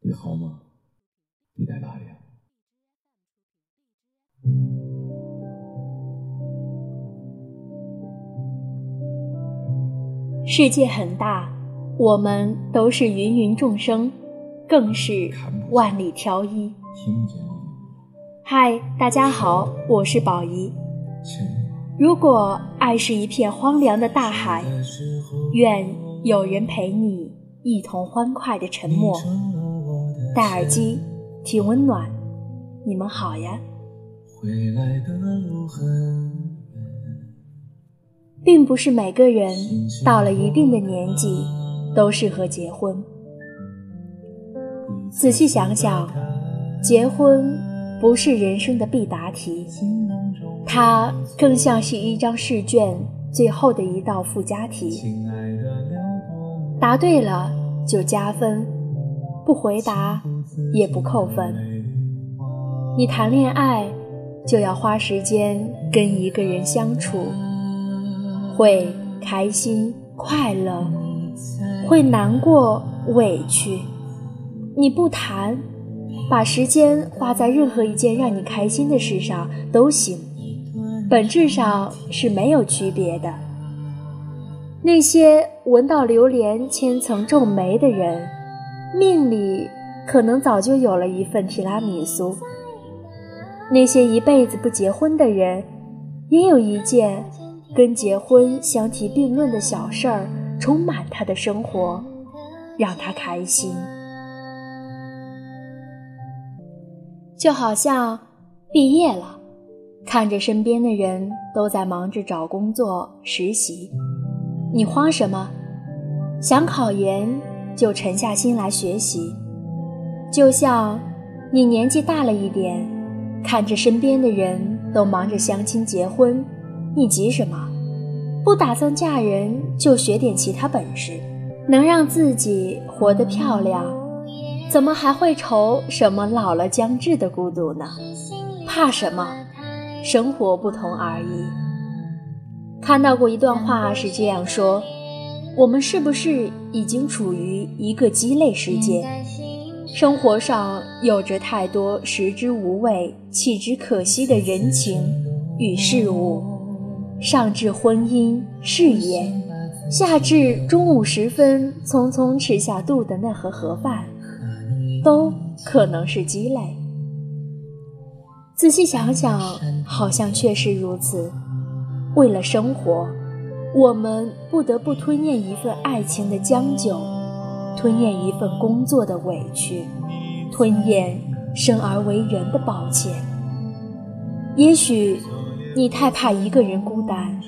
你好吗？你在哪里啊？世界很大，我们都是芸芸众生，更是万里挑一。嗨，大家好，我是宝仪。如果爱是一片荒凉的大海，愿有人陪你一同欢快的沉默。戴耳机，听温暖。你们好呀。回来的路很远，并不是每个人到了一定的年纪都适合结婚。仔细想想，结婚不是人生的必答题，它更像是一张试卷最后的一道附加题。答对了就加分，不回答也不扣分。你谈恋爱就要花时间跟一个人相处，会开心、快乐，会难过、委屈。你不谈，把时间花在任何一件让你开心的事上都行，本质上是没有区别的。那些闻到榴莲千层皱眉的人，命里可能早就有了一份提拉米苏。那些一辈子不结婚的人，也有一件跟结婚相提并论的小事儿，充满他的生活，让他开心。就好像毕业了，看着身边的人都在忙着找工作、实习，你慌什么？想考研就沉下心来学习。就像你年纪大了一点。看着身边的人都忙着相亲结婚，你急什么？不打算嫁人就学点其他本事，能让自己活得漂亮，怎么还会愁什么老了将至的孤独呢？怕什么？生活不同而已。看到过一段话是这样说：我们是不是已经处于一个鸡肋世界？生活上有着太多食之无味、弃之可惜的人情与事物，上至婚姻、事业，下至中午时分匆匆吃下肚的那盒盒饭，都可能是鸡肋。仔细想想，好像确实如此。为了生活，我们不得不吞咽一份爱情的将就。吞咽一份工作的委屈，吞咽生而为人的抱歉。也许你太怕一个人孤单，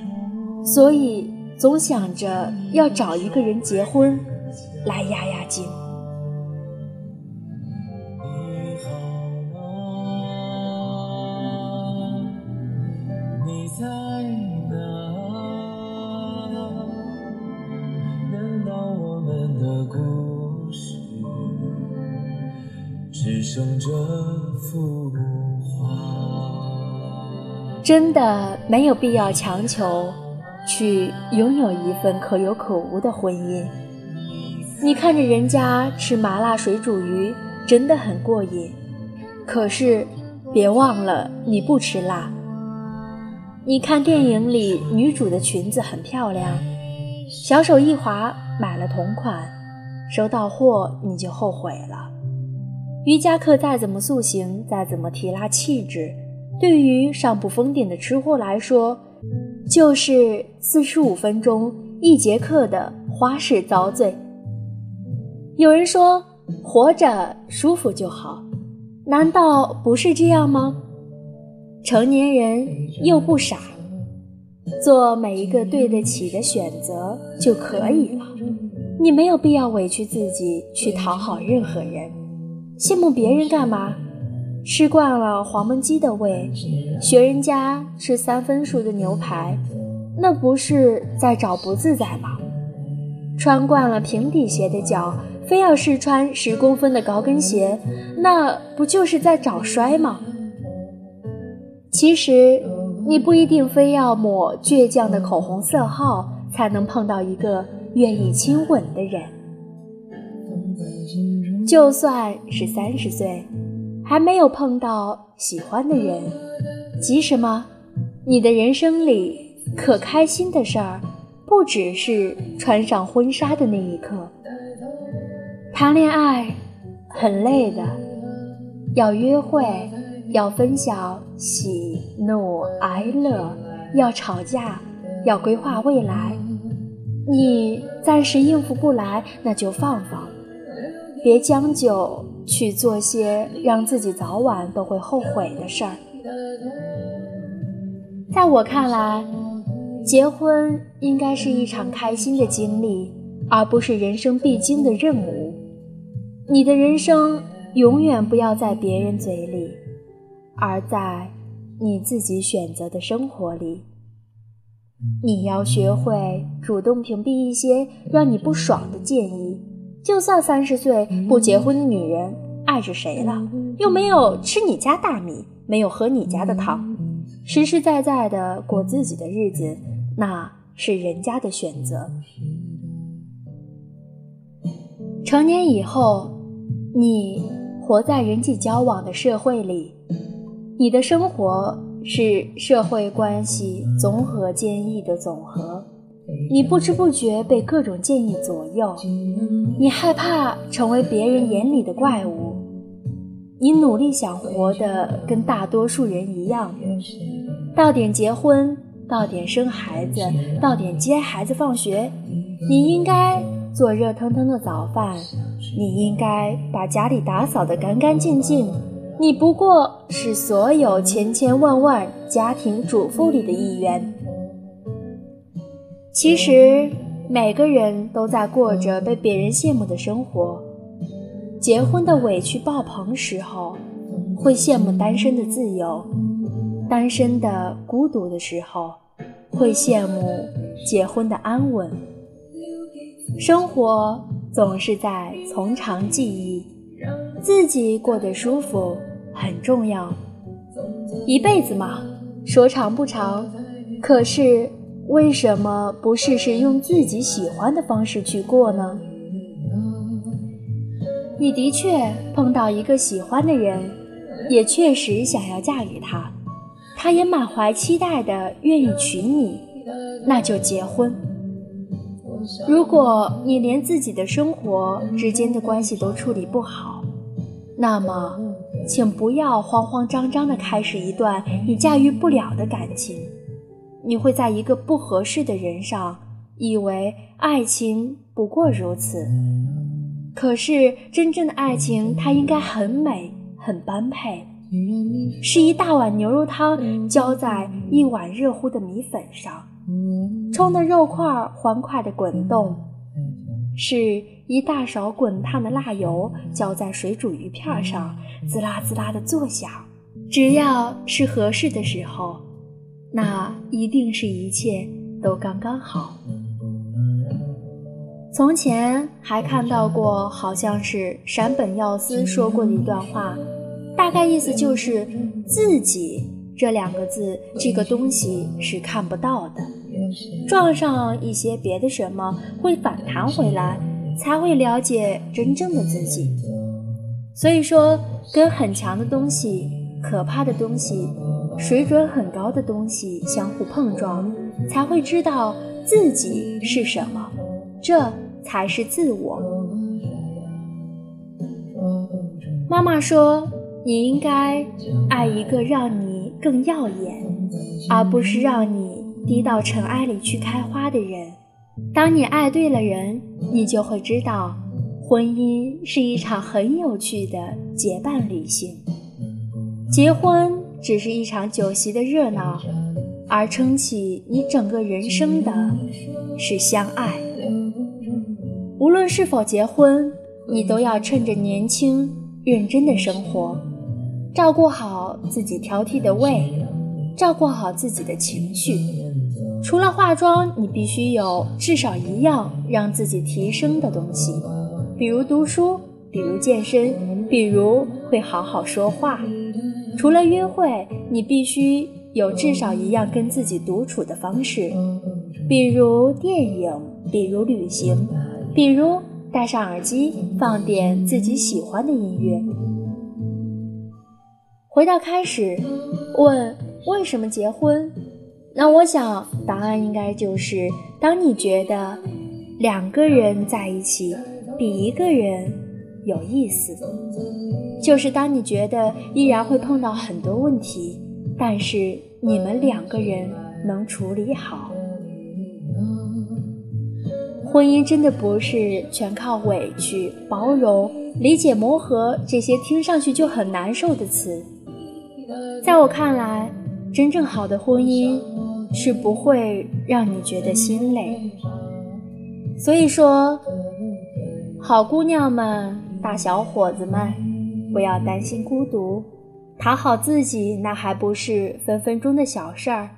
所以总想着要找一个人结婚，来压压惊。只剩这幅画？真的没有必要强求去拥有一份可有可无的婚姻。你看着人家吃麻辣水煮鱼，真的很过瘾。可是，别忘了你不吃辣。你看电影里女主的裙子很漂亮，小手一滑买了同款，收到货你就后悔了。瑜伽课再怎么塑形，再怎么提拉气质，对于上不封顶的吃货来说，就是四十五分钟一节课的花式遭罪。有人说，活着舒服就好，难道不是这样吗？成年人又不傻，做每一个对得起的选择就可以了。你没有必要委屈自己去讨好任何人，羡慕别人干嘛？吃惯了黄焖鸡的味，学人家吃三分熟的牛排，那不是在找不自在吗？穿惯了平底鞋的脚，非要试穿十公分的高跟鞋，那不就是在找摔吗？其实，你不一定非要抹倔强的口红色号，才能碰到一个愿意亲吻的人。就算是三十岁，还没有碰到喜欢的人，急什么？你的人生里可开心的事儿，不只是穿上婚纱的那一刻。谈恋爱很累的，要约会，要分享喜怒哀乐，要吵架，要规划未来。你暂时应付不来，那就放放，别将就去做些让自己早晚都会后悔的事儿。在我看来，结婚应该是一场开心的经历，而不是人生必经的任务。你的人生永远不要在别人嘴里，而在你自己选择的生活里。你要学会主动屏蔽一些让你不爽的建议。就算三十岁不结婚的女人爱着谁了，又没有吃你家大米，没有喝你家的汤，实实在在的过自己的日子，那是人家的选择。成年以后。你活在人际交往的社会里，你的生活是社会关系综合建议的总和。你不知不觉被各种建议左右，你害怕成为别人眼里的怪物，你努力想活得跟大多数人一样，到点结婚，到点生孩子，到点接孩子放学，你应该做热腾腾的早饭。你应该把家里打扫得干干净净。你不过是所有千千万万家庭主妇里的一员。其实每个人都在过着被别人羡慕的生活。结婚的委屈爆棚时候，会羡慕单身的自由；单身的孤独的时候，会羡慕结婚的安稳。生活。总是在从长计议，自己过得舒服很重要。一辈子嘛，说长不长，可是为什么不试试用自己喜欢的方式去过呢？你的确碰到一个喜欢的人，也确实想要嫁给他，他也满怀期待的愿意娶你，那就结婚。如果你连自己的生活之间的关系都处理不好，那么，请不要慌慌张张的开始一段你驾驭不了的感情。你会在一个不合适的人上，以为爱情不过如此。可是，真正的爱情，它应该很美、很般配，是一大碗牛肉汤浇在一碗热乎的米粉上。冲的肉块欢快地滚动，是一大勺滚烫的辣油浇在水煮鱼片上，滋啦滋啦地作响。只要是合适的时候，那一定是一切都刚刚好。从前还看到过，好像是山本耀司说过的一段话，大概意思就是“自己”这两个字，这个东西是看不到的。撞上一些别的什么会反弹回来，才会了解真正的自己。所以说，跟很强的东西、可怕的东西、水准很高的东西相互碰撞，才会知道自己是什么，这才是自我。妈妈说，你应该爱一个让你更耀眼，而不是让你。低到尘埃里去开花的人，当你爱对了人，你就会知道，婚姻是一场很有趣的结伴旅行。结婚只是一场酒席的热闹，而撑起你整个人生的是相爱。无论是否结婚，你都要趁着年轻认真的生活，照顾好自己挑剔的胃，照顾好自己的情绪。除了化妆，你必须有至少一样让自己提升的东西，比如读书，比如健身，比如会好好说话。除了约会，你必须有至少一样跟自己独处的方式，比如电影，比如旅行，比如戴上耳机，放点自己喜欢的音乐。回到开始，问为什么结婚？那我想答案应该就是：当你觉得两个人在一起比一个人有意思，就是当你觉得依然会碰到很多问题，但是你们两个人能处理好。婚姻真的不是全靠委屈、包容、理解、磨合这些听上去就很难受的词。在我看来，真正好的婚姻是不会让你觉得心累。所以说，好姑娘们、大小伙子们，不要担心孤独，讨好自己那还不是分分钟的小事儿。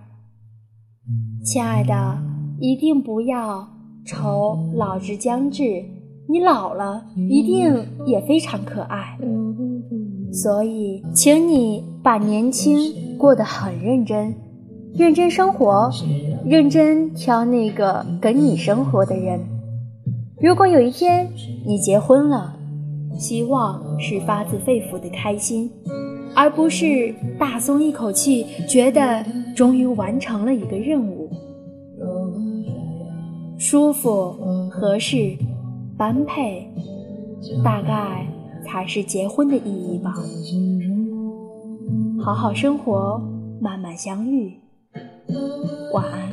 亲爱的，一定不要。愁老之将至，你老了一定也非常可爱。所以，请你把年轻过得很认真，认真生活，认真挑那个跟你生活的人。如果有一天你结婚了，希望是发自肺腑的开心，而不是大松一口气，觉得终于完成了一个任务。舒服、合适、般配，大概才是结婚的意义吧。好好生活，慢慢相遇。晚安。